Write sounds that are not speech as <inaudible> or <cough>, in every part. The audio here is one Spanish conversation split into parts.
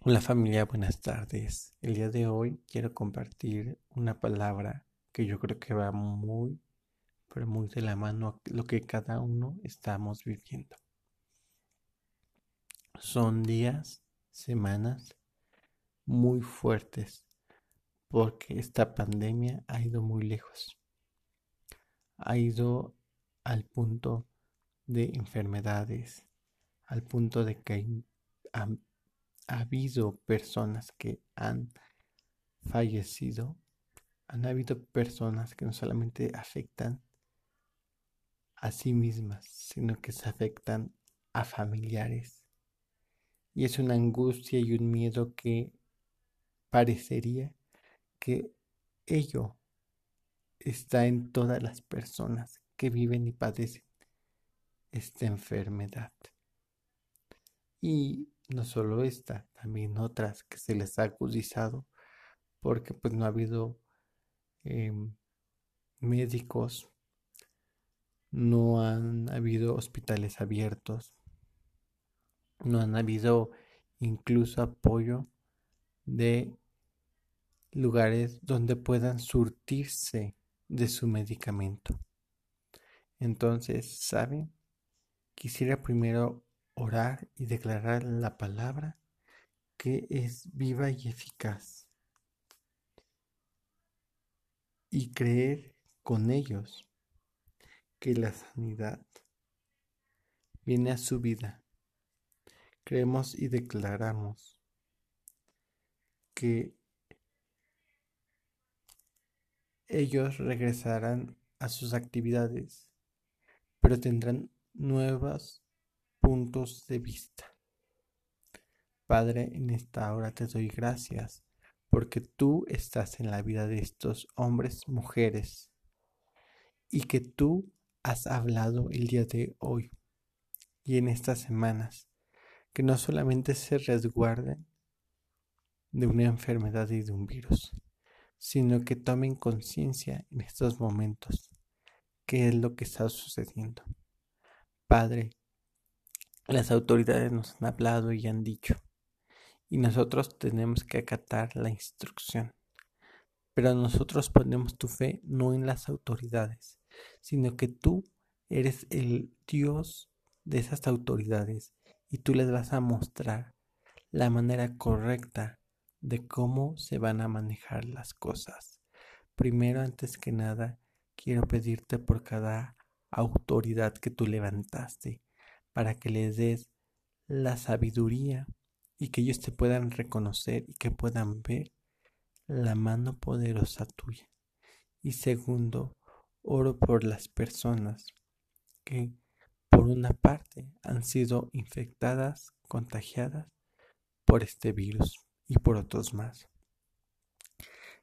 Hola familia, buenas tardes. El día de hoy quiero compartir una palabra que yo creo que va muy, pero muy de la mano a lo que cada uno estamos viviendo. Son días, semanas muy fuertes porque esta pandemia ha ido muy lejos. Ha ido al punto de enfermedades, al punto de que ha, habido personas que han fallecido, han habido personas que no solamente afectan a sí mismas, sino que se afectan a familiares. Y es una angustia y un miedo que parecería que ello está en todas las personas que viven y padecen esta enfermedad. Y no solo esta, también otras que se les ha acusado porque pues no ha habido em, médicos, no han habido hospitales abiertos, no han habido incluso apoyo de lugares donde puedan surtirse de su medicamento. Entonces, ¿saben? Quisiera primero orar y declarar la palabra que es viva y eficaz. Y creer con ellos que la sanidad viene a su vida. Creemos y declaramos que ellos regresarán a sus actividades, pero tendrán nuevas puntos de vista. Padre, en esta hora te doy gracias porque tú estás en la vida de estos hombres, mujeres, y que tú has hablado el día de hoy y en estas semanas, que no solamente se resguarden de una enfermedad y de un virus, sino que tomen conciencia en estos momentos qué es lo que está sucediendo. Padre, las autoridades nos han hablado y han dicho, y nosotros tenemos que acatar la instrucción. Pero nosotros ponemos tu fe no en las autoridades, sino que tú eres el Dios de esas autoridades y tú les vas a mostrar la manera correcta de cómo se van a manejar las cosas. Primero, antes que nada, quiero pedirte por cada autoridad que tú levantaste para que les des la sabiduría y que ellos te puedan reconocer y que puedan ver la mano poderosa tuya. Y segundo, oro por las personas que por una parte han sido infectadas, contagiadas por este virus y por otros más.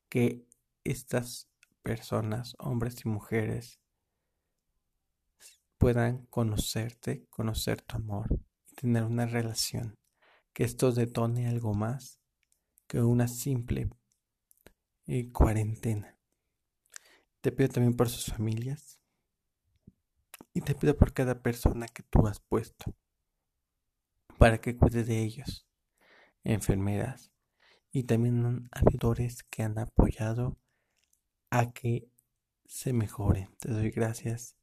Que estas personas, hombres y mujeres, puedan conocerte, conocer tu amor y tener una relación, que esto detone algo más que una simple eh, cuarentena. Te pido también por sus familias y te pido por cada persona que tú has puesto para que cuide de ellos, enfermeras y también habitores que han apoyado a que se mejoren. Te doy gracias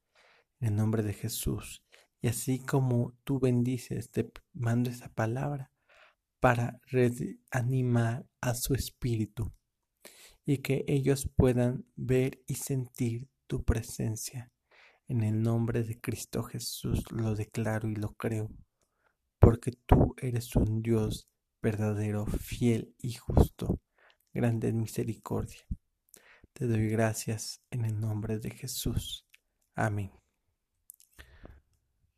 en nombre de Jesús. Y así como tú bendices, te mando esa palabra para animar a su espíritu y que ellos puedan ver y sentir tu presencia. En el nombre de Cristo Jesús lo declaro y lo creo, porque tú eres un Dios verdadero, fiel y justo, grande en misericordia. Te doy gracias en el nombre de Jesús. Amén.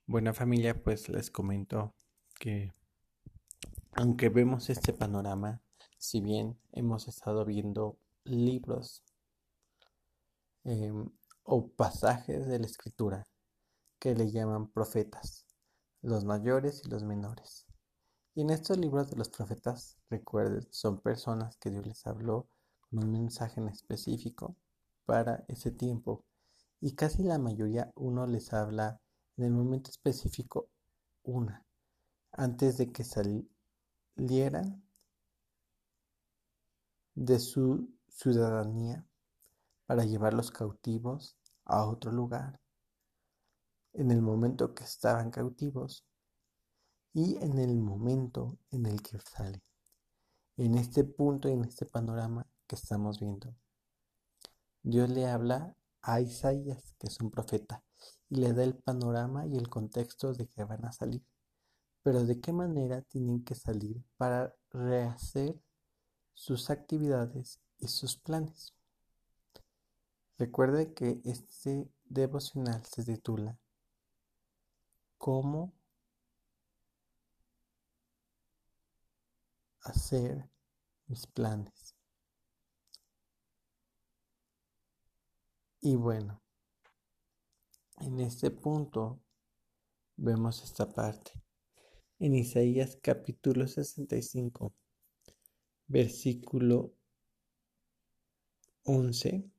Buena familia, pues les comento que aunque vemos este panorama, si bien hemos estado viendo libros em, o pasajes de la escritura que le llaman profetas, los mayores y los menores. Y en estos libros de los profetas, recuerden, son personas que Dios les habló con un mensaje en específico para ese tiempo. Y casi la mayoría uno les habla en el momento específico una, antes de que salieran de su ciudadanía para llevarlos cautivos a otro lugar en el momento que estaban cautivos y en el momento en el que salen. En este punto y en este panorama que estamos viendo, Dios le habla a Isaías, que es un profeta, y le da el panorama y el contexto de que van a salir. Pero de qué manera tienen que salir para rehacer sus actividades y sus planes. Recuerde que este devocional se titula ¿Cómo hacer mis planes? Y bueno, en este punto vemos esta parte. En Isaías capítulo 65, versículo 11,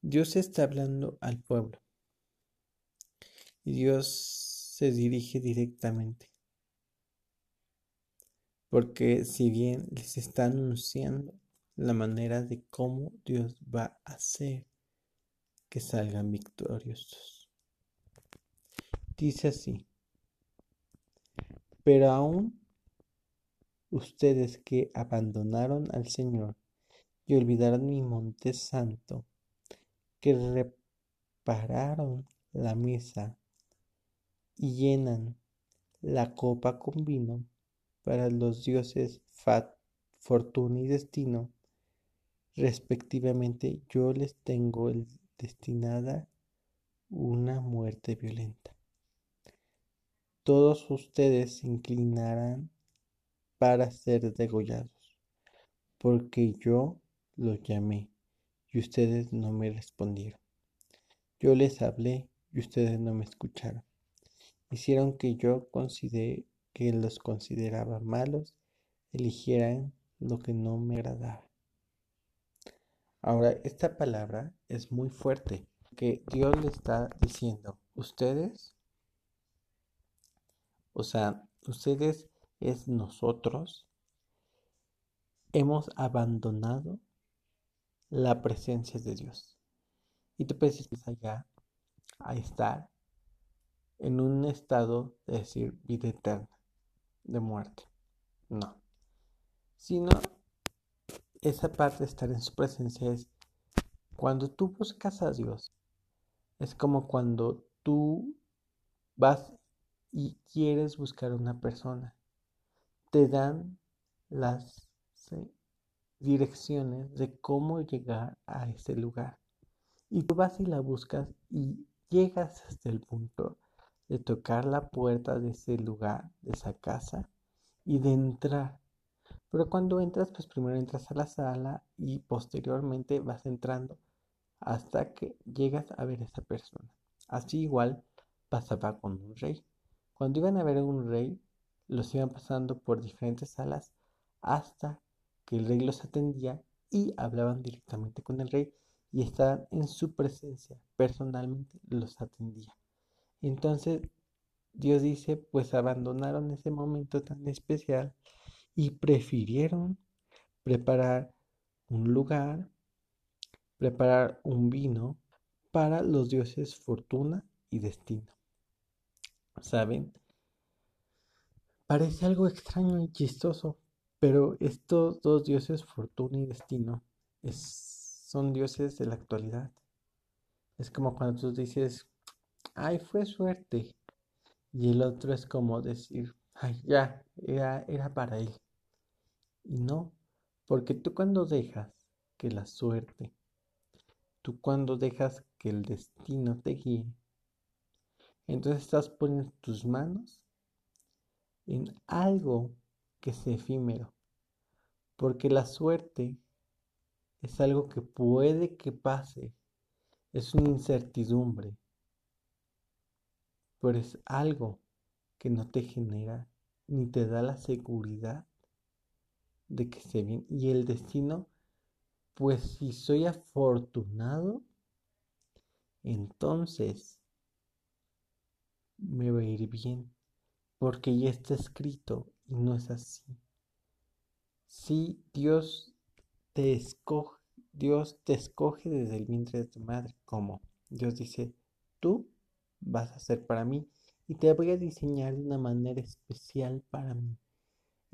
Dios está hablando al pueblo. Y Dios se dirige directamente. Porque si bien les está anunciando la manera de cómo Dios va a hacer que salgan victoriosos. Dice así, pero aún ustedes que abandonaron al Señor y olvidaron mi monte santo, que repararon la mesa y llenan la copa con vino para los dioses Fat, Fortuna y Destino, respectivamente, yo les tengo destinada una muerte violenta. Todos ustedes se inclinarán para ser degollados, porque yo los llamé y ustedes no me respondieron. Yo les hablé y ustedes no me escucharon. Hicieron que yo consideré que los consideraba malos, eligieran lo que no me agradaba. Ahora, esta palabra es muy fuerte, que Dios le está diciendo, ustedes, o sea, ustedes es nosotros, hemos abandonado la presencia de Dios. Y tú puedes allá a estar en un estado de decir vida eterna, de muerte. No. Sino esa parte de estar en su presencia es cuando tú buscas a Dios. Es como cuando tú vas y quieres buscar a una persona. Te dan las direcciones de cómo llegar a ese lugar. Y tú vas y la buscas y llegas hasta el punto de tocar la puerta de ese lugar, de esa casa y de entrar. Pero cuando entras, pues primero entras a la sala y posteriormente vas entrando hasta que llegas a ver a esa persona. Así igual pasaba con un rey. Cuando iban a ver a un rey, los iban pasando por diferentes salas hasta que el rey los atendía y hablaban directamente con el rey y estaban en su presencia. Personalmente los atendía. Entonces Dios dice, pues abandonaron ese momento tan especial y prefirieron preparar un lugar, preparar un vino para los dioses fortuna y destino. ¿Saben? Parece algo extraño y chistoso, pero estos dos dioses, fortuna y destino, son dioses de la actualidad. Es como cuando tú dices, ay, fue suerte. Y el otro es como decir, ay, ya, era, era para él. Y no, porque tú cuando dejas que la suerte, tú cuando dejas que el destino te guíe, entonces estás poniendo tus manos en algo que es efímero. Porque la suerte es algo que puede que pase, es una incertidumbre pero es algo que no te genera ni te da la seguridad de que esté bien. Y el destino, pues si soy afortunado, entonces me va a ir bien, porque ya está escrito y no es así. si Dios te escoge, Dios te escoge desde el vientre de tu madre, como Dios dice, tú vas a ser para mí y te voy a diseñar de una manera especial para mí.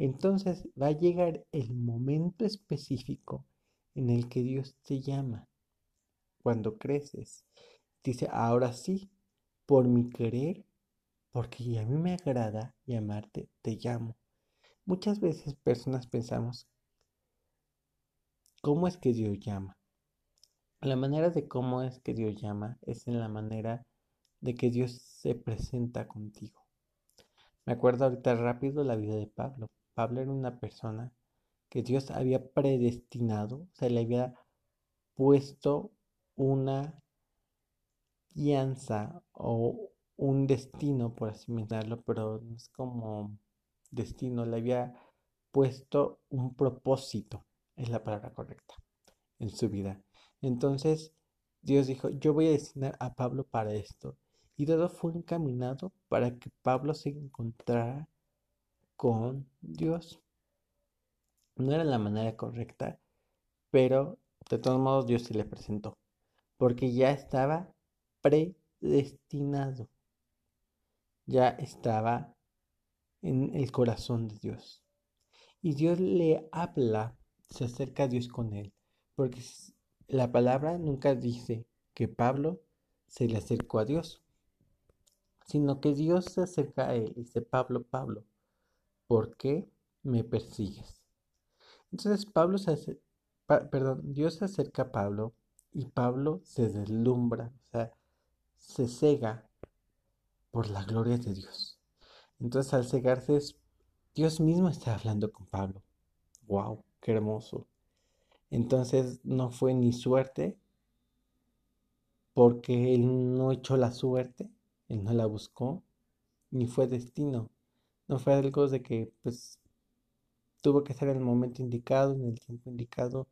Entonces va a llegar el momento específico en el que Dios te llama. Cuando creces, dice, ahora sí, por mi querer, porque a mí me agrada llamarte, te llamo. Muchas veces personas pensamos, ¿cómo es que Dios llama? La manera de cómo es que Dios llama es en la manera de que Dios se presenta contigo. Me acuerdo ahorita rápido la vida de Pablo. Pablo era una persona que Dios había predestinado, o sea, le había puesto una guianza o un destino, por así mencionarlo, pero no es como destino, le había puesto un propósito, es la palabra correcta, en su vida. Entonces Dios dijo, yo voy a destinar a Pablo para esto. Y todo fue encaminado para que Pablo se encontrara con Dios. No era la manera correcta, pero de todos modos Dios se le presentó, porque ya estaba predestinado, ya estaba en el corazón de Dios. Y Dios le habla, se acerca a Dios con él, porque la palabra nunca dice que Pablo se le acercó a Dios, sino que Dios se acerca a él y dice, Pablo, Pablo, ¿por qué me persigues? Entonces Pablo se hace, perdón, Dios se acerca a Pablo y Pablo se deslumbra, o sea, se cega por la gloria de Dios. Entonces al cegarse Dios mismo está hablando con Pablo. ¡Wow! ¡Qué hermoso! Entonces no fue ni suerte, porque él no echó la suerte, él no la buscó, ni fue destino. No fue algo de que pues tuvo que ser en el momento indicado, en el tiempo indicado.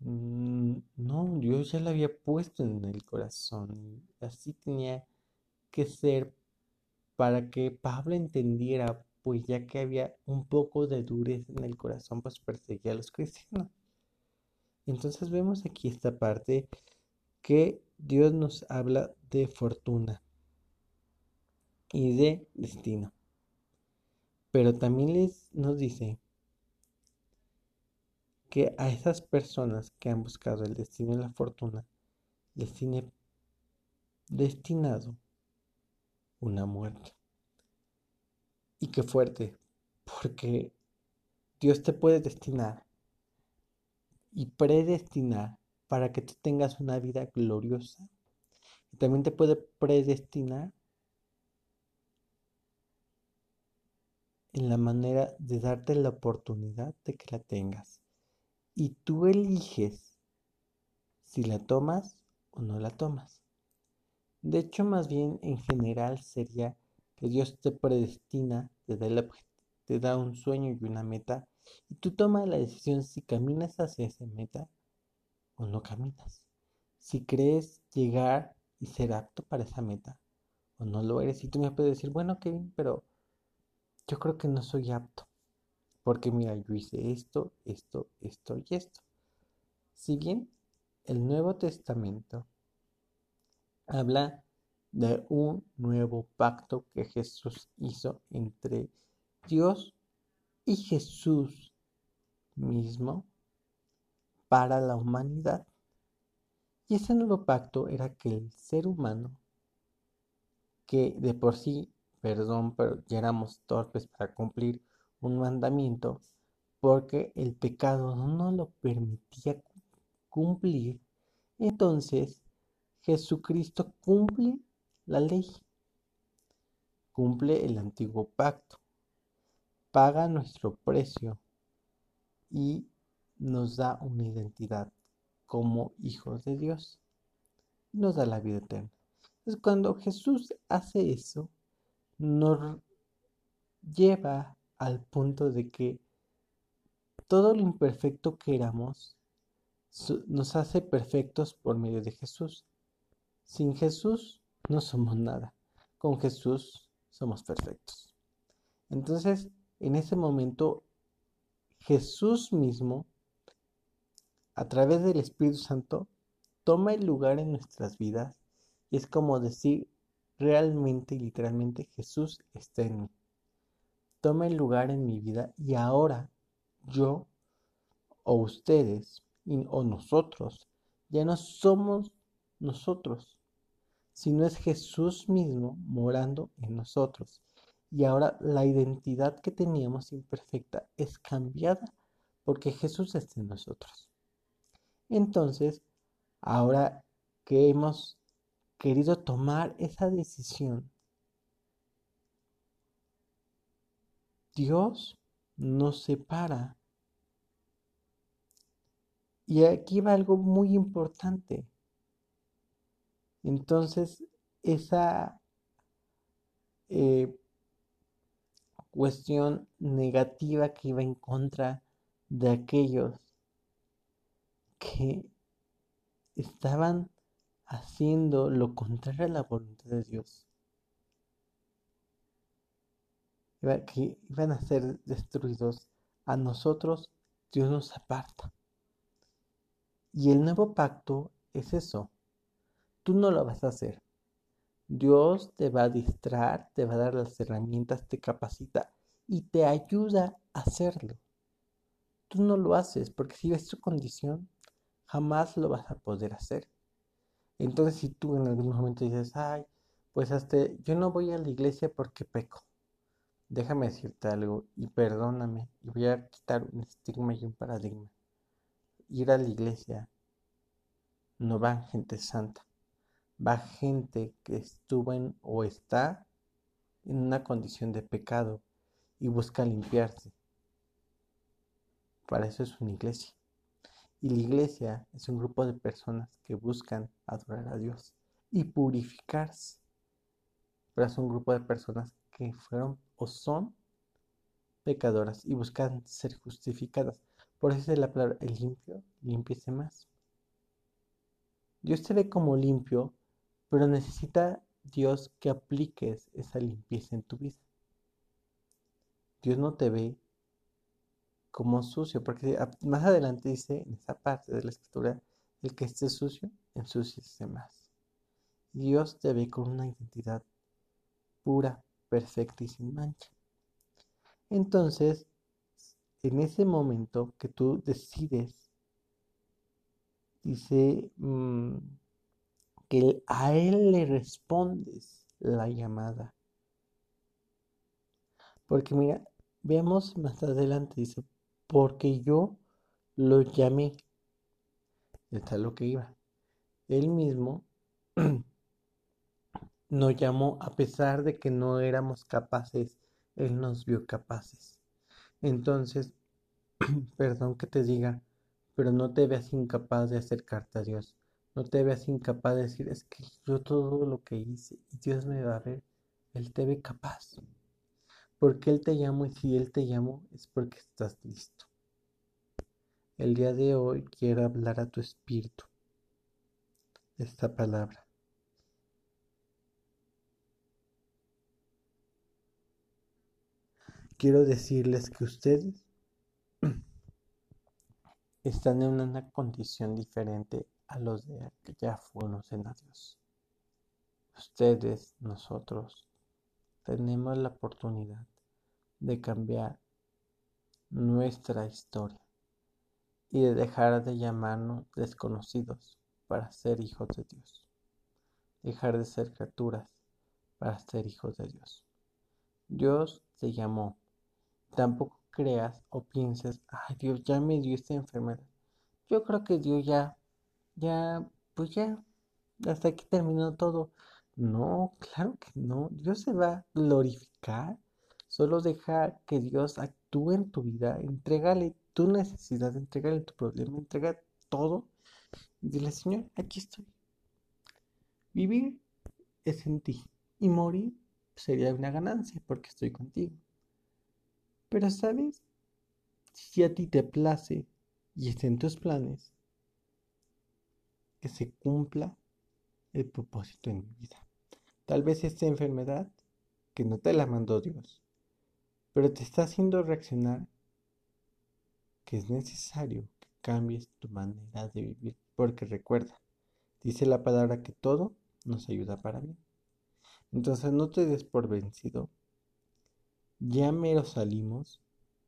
Mm, no, Dios ya la había puesto en el corazón. Así tenía que ser para que Pablo entendiera pues ya que había un poco de dureza en el corazón, pues perseguía a los cristianos. Entonces vemos aquí esta parte que Dios nos habla de fortuna y de destino. Pero también les, nos dice que a esas personas que han buscado el destino y la fortuna, les tiene destinado una muerte. Y qué fuerte, porque Dios te puede destinar y predestinar para que tú tengas una vida gloriosa. Y también te puede predestinar en la manera de darte la oportunidad de que la tengas. Y tú eliges si la tomas o no la tomas. De hecho, más bien en general sería que Dios te predestina, te da, te da un sueño y una meta, y tú tomas la decisión si caminas hacia esa meta o no caminas. Si crees llegar y ser apto para esa meta o no lo eres. Y tú me puedes decir, bueno, Kevin, pero yo creo que no soy apto. Porque mira, yo hice esto, esto, esto y esto. Si bien el Nuevo Testamento habla de un nuevo pacto que Jesús hizo entre Dios y Jesús mismo para la humanidad. Y ese nuevo pacto era que el ser humano, que de por sí, perdón, pero ya éramos torpes para cumplir un mandamiento, porque el pecado no lo permitía cumplir, entonces Jesucristo cumple la ley, cumple el antiguo pacto, paga nuestro precio y nos da una identidad como hijos de Dios, nos da la vida eterna. Entonces cuando Jesús hace eso, nos lleva al punto de que todo lo imperfecto que éramos nos hace perfectos por medio de Jesús. Sin Jesús no somos nada. Con Jesús somos perfectos. Entonces, en ese momento, Jesús mismo, a través del Espíritu Santo, toma el lugar en nuestras vidas y es como decir realmente y literalmente Jesús está en mí. Toma el lugar en mi vida y ahora yo o ustedes o nosotros ya no somos nosotros, sino es Jesús mismo morando en nosotros. Y ahora la identidad que teníamos imperfecta es cambiada porque Jesús está en nosotros. Entonces, ahora que hemos querido tomar esa decisión, Dios nos separa. Y aquí va algo muy importante. Entonces, esa eh, cuestión negativa que iba en contra de aquellos que estaban haciendo lo contrario a la voluntad de Dios. que iban a ser destruidos. A nosotros Dios nos aparta. Y el nuevo pacto es eso. Tú no lo vas a hacer. Dios te va a distraer, te va a dar las herramientas, te capacita y te ayuda a hacerlo. Tú no lo haces porque si ves tu condición, jamás lo vas a poder hacer. Entonces si tú en algún momento dices, ay, pues hasta yo no voy a la iglesia porque peco. Déjame decirte algo y perdóname y voy a quitar un estigma y un paradigma. Ir a la iglesia no va gente santa va gente que estuvo en o está en una condición de pecado y busca limpiarse. Para eso es una iglesia. Y la iglesia es un grupo de personas que buscan adorar a Dios y purificarse. Pero es un grupo de personas que fueron o son pecadoras y buscan ser justificadas. Por eso es la palabra el limpio, limpiese más. Dios te ve como limpio pero necesita Dios que apliques esa limpieza en tu vida. Dios no te ve como sucio, porque más adelante dice en esa parte de la escritura, el que esté sucio, ensuciese más. Dios te ve con una identidad pura, perfecta y sin mancha. Entonces, en ese momento que tú decides, dice, mm, que a Él le respondes la llamada. Porque mira, veamos más adelante, dice, porque yo lo llamé. Está lo que iba. Él mismo <clears throat> nos llamó a pesar de que no éramos capaces, Él nos vio capaces. Entonces, <clears throat> perdón que te diga, pero no te veas incapaz de acercarte a Dios. No te veas incapaz de decir, es que yo todo lo que hice y Dios me va a ver, Él te ve capaz. Porque Él te llamó y si Él te llamó es porque estás listo. El día de hoy quiero hablar a tu espíritu esta palabra. Quiero decirles que ustedes <clears throat> están en una condición diferente a los de que ya conocen a Dios. Ustedes, nosotros, tenemos la oportunidad de cambiar nuestra historia y de dejar de llamarnos desconocidos para ser hijos de Dios. Dejar de ser criaturas para ser hijos de Dios. Dios te llamó. Tampoco creas o pienses, ay Dios ya me dio esta enfermedad. Yo creo que Dios ya ya, pues ya, hasta aquí terminó todo. No, claro que no. Dios se va a glorificar. Solo deja que Dios actúe en tu vida. Entrégale tu necesidad, entrégale tu problema, entrega todo. Y dile, Señor, aquí estoy. Vivir es en ti. Y morir sería una ganancia porque estoy contigo. Pero, ¿sabes? Si a ti te place y está en tus planes, que se cumpla el propósito en mi vida. Tal vez esta enfermedad, que no te la mandó Dios, pero te está haciendo reaccionar que es necesario que cambies tu manera de vivir, porque recuerda, dice la palabra que todo nos ayuda para bien. Entonces no te des por vencido. Ya mero salimos,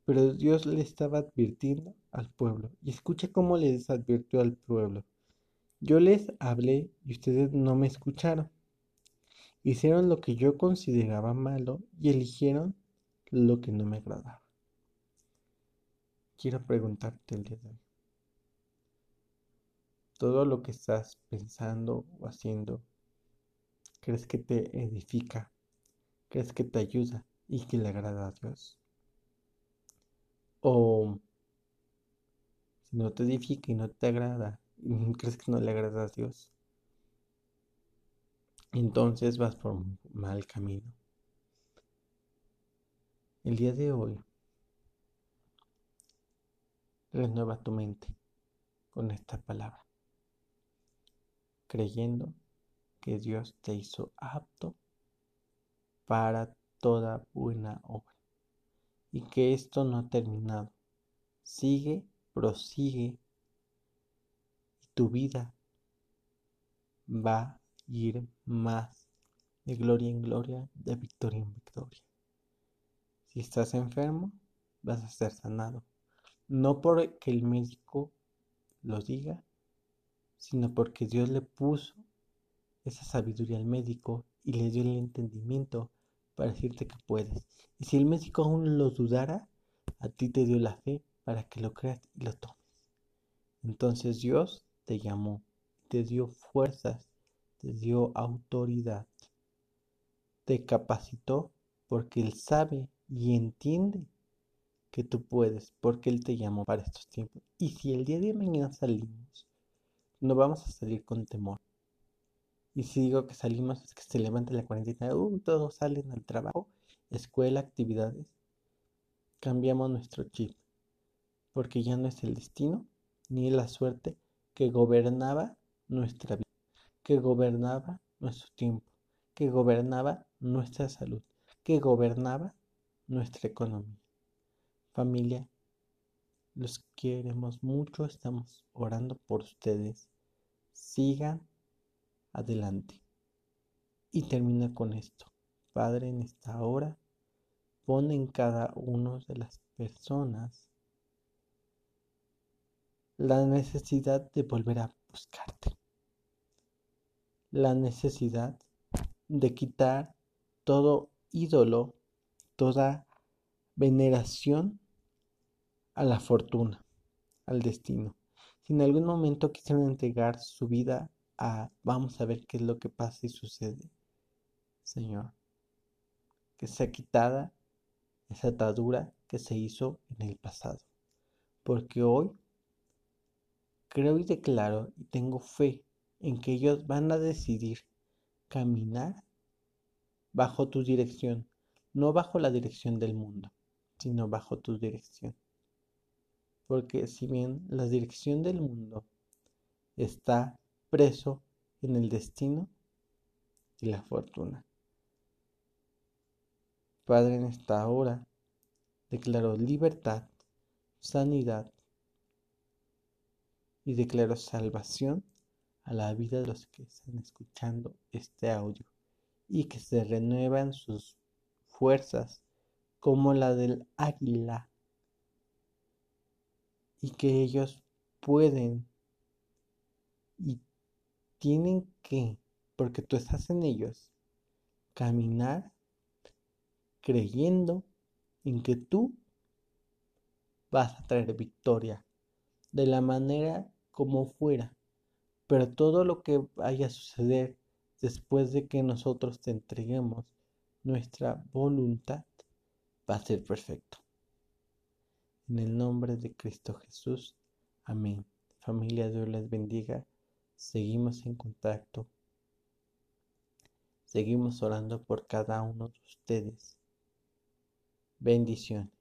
pero Dios le estaba advirtiendo al pueblo. Y escucha cómo les advirtió al pueblo. Yo les hablé y ustedes no me escucharon. Hicieron lo que yo consideraba malo y eligieron lo que no me agradaba. Quiero preguntarte el día de hoy. Todo lo que estás pensando o haciendo, ¿crees que te edifica? ¿Crees que te ayuda y que le agrada a Dios? O si no te edifica y no te agrada, <laughs> crees que no le agrada a Dios, entonces vas por un mal camino. El día de hoy, renueva tu mente con esta palabra, creyendo que Dios te hizo apto para toda buena obra y que esto no ha terminado. Sigue, prosigue y tu vida va ir más de gloria en gloria, de victoria en victoria. Si estás enfermo, vas a ser sanado. No porque el médico lo diga, sino porque Dios le puso esa sabiduría al médico y le dio el entendimiento para decirte que puedes. Y si el médico aún lo dudara, a ti te dio la fe para que lo creas y lo tomes. Entonces Dios te llamó, te dio fuerzas, te dio autoridad, te capacitó porque Él sabe y entiende que tú puedes, porque Él te llamó para estos tiempos. Y si el día de mañana salimos, no vamos a salir con temor. Y si digo que salimos, es que se levanta la cuarentena, uh, todos salen al trabajo, escuela, actividades. Cambiamos nuestro chip, porque ya no es el destino ni la suerte que gobernaba nuestra vida, que gobernaba nuestro tiempo, que gobernaba nuestra salud, que gobernaba nuestra economía. Familia, los queremos mucho, estamos orando por ustedes. Sigan adelante. Y termina con esto. Padre, en esta hora, pon en cada una de las personas la necesidad de volver a buscarte. La necesidad de quitar todo ídolo, toda veneración a la fortuna, al destino. Si en algún momento quisieron entregar su vida vamos a ver qué es lo que pasa y sucede, Señor. Que sea quitada esa atadura que se hizo en el pasado. Porque hoy creo y declaro y tengo fe en que ellos van a decidir caminar bajo tu dirección, no bajo la dirección del mundo, sino bajo tu dirección. Porque si bien la dirección del mundo está preso en el destino y la fortuna. Padre, en esta hora declaro libertad, sanidad y declaro salvación a la vida de los que están escuchando este audio y que se renuevan sus fuerzas como la del águila y que ellos pueden y tienen que, porque tú estás en ellos, caminar creyendo en que tú vas a traer victoria de la manera como fuera. Pero todo lo que vaya a suceder después de que nosotros te entreguemos nuestra voluntad va a ser perfecto. En el nombre de Cristo Jesús. Amén. Familia, Dios les bendiga. Seguimos en contacto. Seguimos orando por cada uno de ustedes. Bendiciones.